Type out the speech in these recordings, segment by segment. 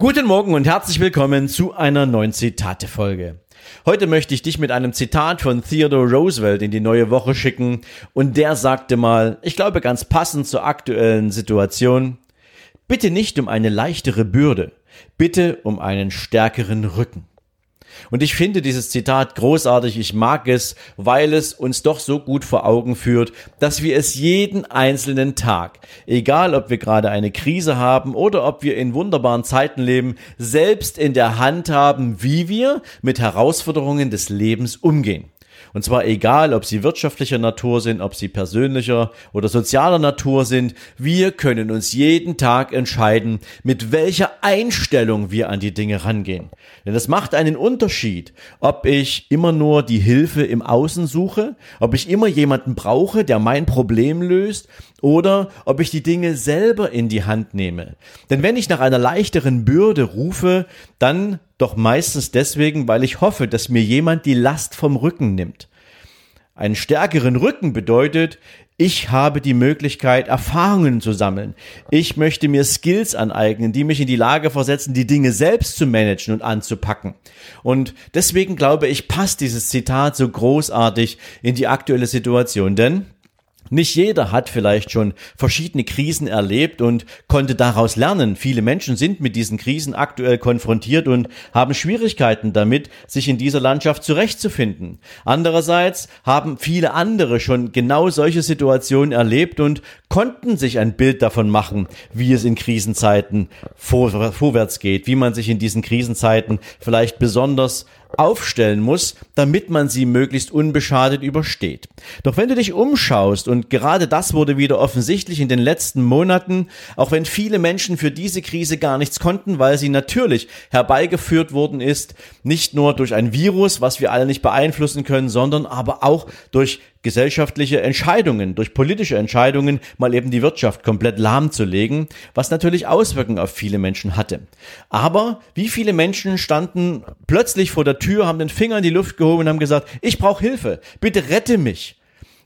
Guten Morgen und herzlich willkommen zu einer neuen Zitate-Folge. Heute möchte ich dich mit einem Zitat von Theodore Roosevelt in die neue Woche schicken und der sagte mal, ich glaube ganz passend zur aktuellen Situation, bitte nicht um eine leichtere Bürde, bitte um einen stärkeren Rücken. Und ich finde dieses Zitat großartig, ich mag es, weil es uns doch so gut vor Augen führt, dass wir es jeden einzelnen Tag, egal ob wir gerade eine Krise haben oder ob wir in wunderbaren Zeiten leben, selbst in der Hand haben, wie wir mit Herausforderungen des Lebens umgehen. Und zwar egal, ob sie wirtschaftlicher Natur sind, ob sie persönlicher oder sozialer Natur sind, wir können uns jeden Tag entscheiden, mit welcher Einstellung wir an die Dinge rangehen. Denn es macht einen Unterschied, ob ich immer nur die Hilfe im Außen suche, ob ich immer jemanden brauche, der mein Problem löst, oder ob ich die Dinge selber in die Hand nehme. Denn wenn ich nach einer leichteren Bürde rufe, dann doch meistens deswegen, weil ich hoffe, dass mir jemand die Last vom Rücken nimmt. Einen stärkeren Rücken bedeutet, ich habe die Möglichkeit, Erfahrungen zu sammeln. Ich möchte mir Skills aneignen, die mich in die Lage versetzen, die Dinge selbst zu managen und anzupacken. Und deswegen glaube ich, passt dieses Zitat so großartig in die aktuelle Situation. Denn nicht jeder hat vielleicht schon verschiedene Krisen erlebt und konnte daraus lernen. Viele Menschen sind mit diesen Krisen aktuell konfrontiert und haben Schwierigkeiten damit, sich in dieser Landschaft zurechtzufinden. Andererseits haben viele andere schon genau solche Situationen erlebt und konnten sich ein Bild davon machen, wie es in Krisenzeiten vor, vorwärts geht, wie man sich in diesen Krisenzeiten vielleicht besonders aufstellen muss, damit man sie möglichst unbeschadet übersteht. Doch wenn du dich umschaust, und gerade das wurde wieder offensichtlich in den letzten Monaten, auch wenn viele Menschen für diese Krise gar nichts konnten, weil sie natürlich herbeigeführt worden ist, nicht nur durch ein Virus, was wir alle nicht beeinflussen können, sondern aber auch durch gesellschaftliche Entscheidungen, durch politische Entscheidungen mal eben die Wirtschaft komplett lahmzulegen, was natürlich Auswirkungen auf viele Menschen hatte. Aber wie viele Menschen standen plötzlich vor der Tür, haben den Finger in die Luft gehoben und haben gesagt, ich brauche Hilfe, bitte rette mich.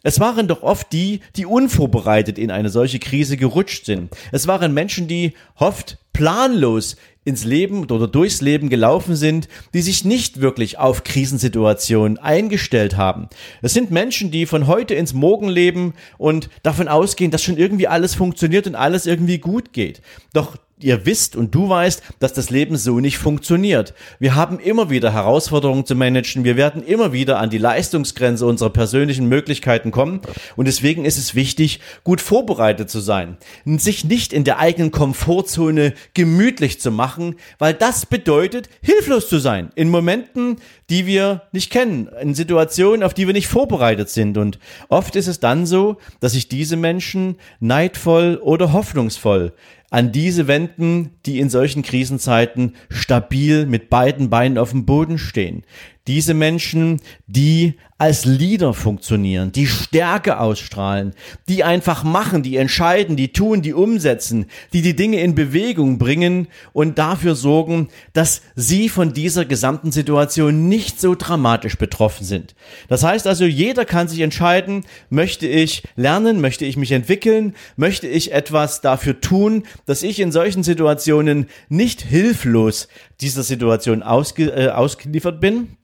Es waren doch oft die, die unvorbereitet in eine solche Krise gerutscht sind. Es waren Menschen, die oft planlos ins Leben oder durchs Leben gelaufen sind, die sich nicht wirklich auf Krisensituationen eingestellt haben. Es sind Menschen, die von heute ins Morgen leben und davon ausgehen, dass schon irgendwie alles funktioniert und alles irgendwie gut geht. Doch ihr wisst und du weißt, dass das Leben so nicht funktioniert. Wir haben immer wieder Herausforderungen zu managen. Wir werden immer wieder an die Leistungsgrenze unserer persönlichen Möglichkeiten kommen. Und deswegen ist es wichtig, gut vorbereitet zu sein. Sich nicht in der eigenen Komfortzone gemütlich zu machen, weil das bedeutet, hilflos zu sein. In Momenten, die wir nicht kennen, in Situationen, auf die wir nicht vorbereitet sind. Und oft ist es dann so, dass sich diese Menschen neidvoll oder hoffnungsvoll an diese wenden, die in solchen Krisenzeiten stabil mit beiden Beinen auf dem Boden stehen. Diese Menschen, die als Leader funktionieren, die Stärke ausstrahlen, die einfach machen, die entscheiden, die tun, die umsetzen, die die Dinge in Bewegung bringen und dafür sorgen, dass sie von dieser gesamten Situation nicht so dramatisch betroffen sind. Das heißt also, jeder kann sich entscheiden, möchte ich lernen, möchte ich mich entwickeln, möchte ich etwas dafür tun, dass ich in solchen Situationen nicht hilflos dieser Situation ausge, äh, ausgeliefert bin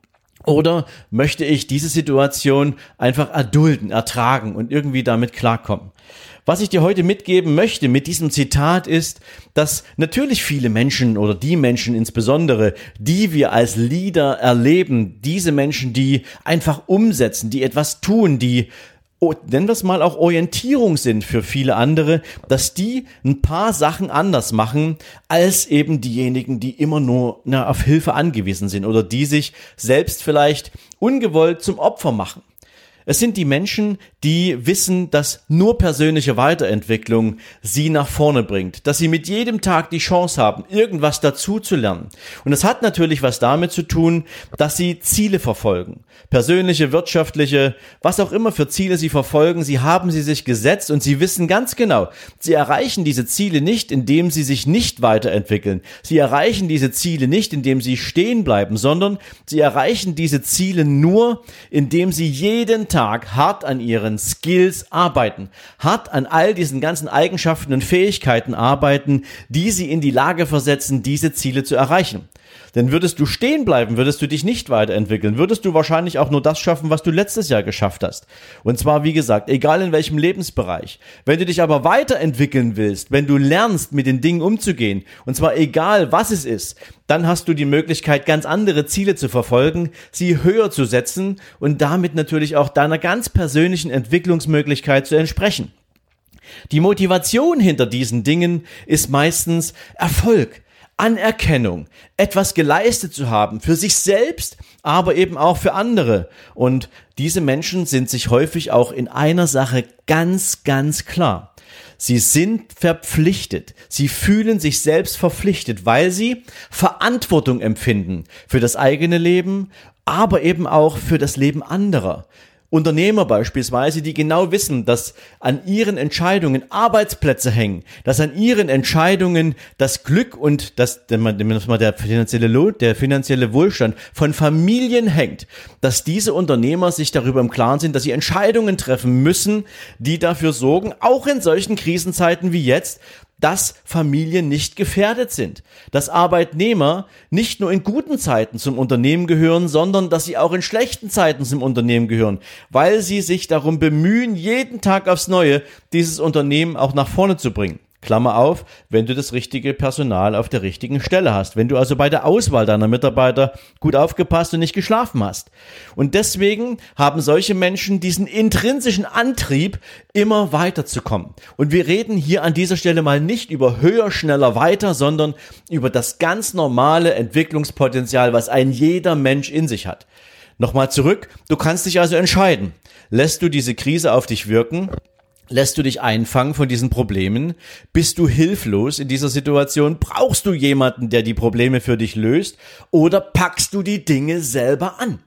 oder möchte ich diese Situation einfach erdulden, ertragen und irgendwie damit klarkommen? Was ich dir heute mitgeben möchte mit diesem Zitat ist, dass natürlich viele Menschen oder die Menschen insbesondere, die wir als Leader erleben, diese Menschen, die einfach umsetzen, die etwas tun, die nennen wir es mal auch Orientierung sind für viele andere, dass die ein paar Sachen anders machen als eben diejenigen, die immer nur na, auf Hilfe angewiesen sind oder die sich selbst vielleicht ungewollt zum Opfer machen. Es sind die Menschen, die wissen, dass nur persönliche Weiterentwicklung sie nach vorne bringt, dass sie mit jedem Tag die Chance haben, irgendwas dazu zu lernen. Und es hat natürlich was damit zu tun, dass sie Ziele verfolgen. Persönliche, wirtschaftliche, was auch immer für Ziele sie verfolgen, sie haben sie sich gesetzt und sie wissen ganz genau, sie erreichen diese Ziele nicht, indem sie sich nicht weiterentwickeln. Sie erreichen diese Ziele nicht, indem sie stehen bleiben, sondern sie erreichen diese Ziele nur, indem sie jeden Tag Tag hart an ihren Skills arbeiten, hart an all diesen ganzen Eigenschaften und Fähigkeiten arbeiten, die sie in die Lage versetzen, diese Ziele zu erreichen. Denn würdest du stehen bleiben, würdest du dich nicht weiterentwickeln, würdest du wahrscheinlich auch nur das schaffen, was du letztes Jahr geschafft hast. Und zwar, wie gesagt, egal in welchem Lebensbereich. Wenn du dich aber weiterentwickeln willst, wenn du lernst, mit den Dingen umzugehen, und zwar egal was es ist, dann hast du die Möglichkeit, ganz andere Ziele zu verfolgen, sie höher zu setzen und damit natürlich auch deiner ganz persönlichen Entwicklungsmöglichkeit zu entsprechen. Die Motivation hinter diesen Dingen ist meistens Erfolg, Anerkennung, etwas geleistet zu haben für sich selbst, aber eben auch für andere. Und diese Menschen sind sich häufig auch in einer Sache ganz, ganz klar. Sie sind verpflichtet. Sie fühlen sich selbst verpflichtet, weil sie Verantwortung empfinden für das eigene Leben, aber eben auch für das Leben anderer. Unternehmer beispielsweise, die genau wissen, dass an ihren Entscheidungen Arbeitsplätze hängen, dass an ihren Entscheidungen das Glück und das, der finanzielle Lohn, der finanzielle Wohlstand von Familien hängt, dass diese Unternehmer sich darüber im Klaren sind, dass sie Entscheidungen treffen müssen, die dafür sorgen, auch in solchen Krisenzeiten wie jetzt, dass Familien nicht gefährdet sind, dass Arbeitnehmer nicht nur in guten Zeiten zum Unternehmen gehören, sondern dass sie auch in schlechten Zeiten zum Unternehmen gehören, weil sie sich darum bemühen, jeden Tag aufs Neue dieses Unternehmen auch nach vorne zu bringen. Klammer auf, wenn du das richtige Personal auf der richtigen Stelle hast. Wenn du also bei der Auswahl deiner Mitarbeiter gut aufgepasst und nicht geschlafen hast. Und deswegen haben solche Menschen diesen intrinsischen Antrieb, immer weiterzukommen. Und wir reden hier an dieser Stelle mal nicht über höher, schneller, weiter, sondern über das ganz normale Entwicklungspotenzial, was ein jeder Mensch in sich hat. Nochmal zurück, du kannst dich also entscheiden. Lässt du diese Krise auf dich wirken Lässt du dich einfangen von diesen Problemen? Bist du hilflos in dieser Situation? Brauchst du jemanden, der die Probleme für dich löst? Oder packst du die Dinge selber an?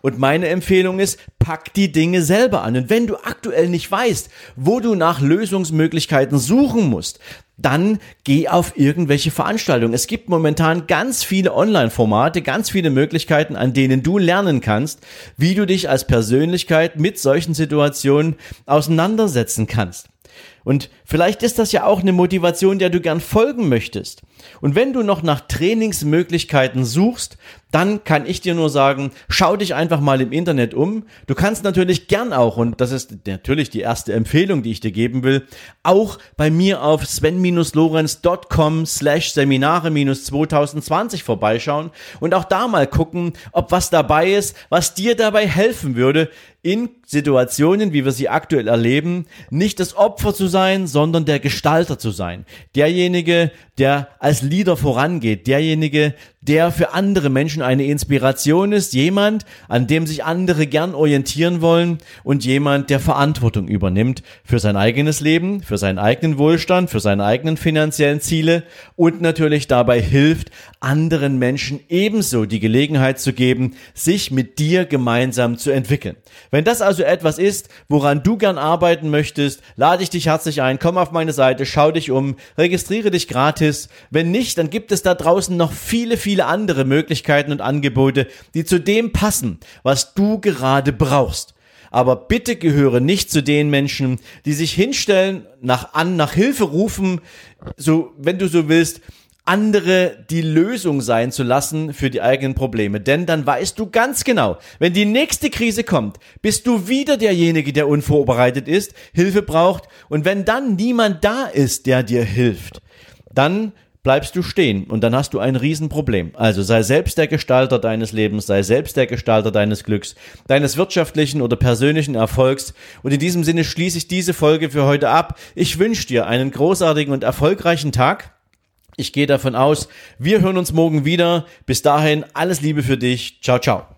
Und meine Empfehlung ist, pack die Dinge selber an. Und wenn du aktuell nicht weißt, wo du nach Lösungsmöglichkeiten suchen musst, dann geh auf irgendwelche Veranstaltungen. Es gibt momentan ganz viele Online-Formate, ganz viele Möglichkeiten, an denen du lernen kannst, wie du dich als Persönlichkeit mit solchen Situationen auseinandersetzen kannst. Und vielleicht ist das ja auch eine Motivation, der du gern folgen möchtest. Und wenn du noch nach Trainingsmöglichkeiten suchst, dann kann ich dir nur sagen, schau dich einfach mal im Internet um. Du kannst natürlich gern auch, und das ist natürlich die erste Empfehlung, die ich dir geben will, auch bei mir auf sven-lorenz.com slash Seminare-2020 vorbeischauen und auch da mal gucken, ob was dabei ist, was dir dabei helfen würde, in Situationen, wie wir sie aktuell erleben, nicht das Opfer zu sein, sondern der Gestalter zu sein. Derjenige, der als Leader vorangeht, derjenige, der für andere Menschen eine Inspiration ist, jemand, an dem sich andere gern orientieren wollen und jemand, der Verantwortung übernimmt für sein eigenes Leben, für seinen eigenen Wohlstand, für seine eigenen finanziellen Ziele und natürlich dabei hilft, anderen Menschen ebenso die Gelegenheit zu geben, sich mit dir gemeinsam zu entwickeln. Wenn das also etwas ist, woran du gern arbeiten möchtest, lade ich dich herzlich ein, komm auf meine Seite, schau dich um, registriere dich gratis. Wenn nicht, dann gibt es da draußen noch viele, viele viele andere Möglichkeiten und Angebote, die zu dem passen, was du gerade brauchst. Aber bitte gehöre nicht zu den Menschen, die sich hinstellen, nach an, nach Hilfe rufen, so, wenn du so willst, andere die Lösung sein zu lassen für die eigenen Probleme. Denn dann weißt du ganz genau, wenn die nächste Krise kommt, bist du wieder derjenige, der unvorbereitet ist, Hilfe braucht. Und wenn dann niemand da ist, der dir hilft, dann bleibst du stehen und dann hast du ein Riesenproblem. Also sei selbst der Gestalter deines Lebens, sei selbst der Gestalter deines Glücks, deines wirtschaftlichen oder persönlichen Erfolgs. Und in diesem Sinne schließe ich diese Folge für heute ab. Ich wünsche dir einen großartigen und erfolgreichen Tag. Ich gehe davon aus, wir hören uns morgen wieder. Bis dahin alles Liebe für dich. Ciao, ciao.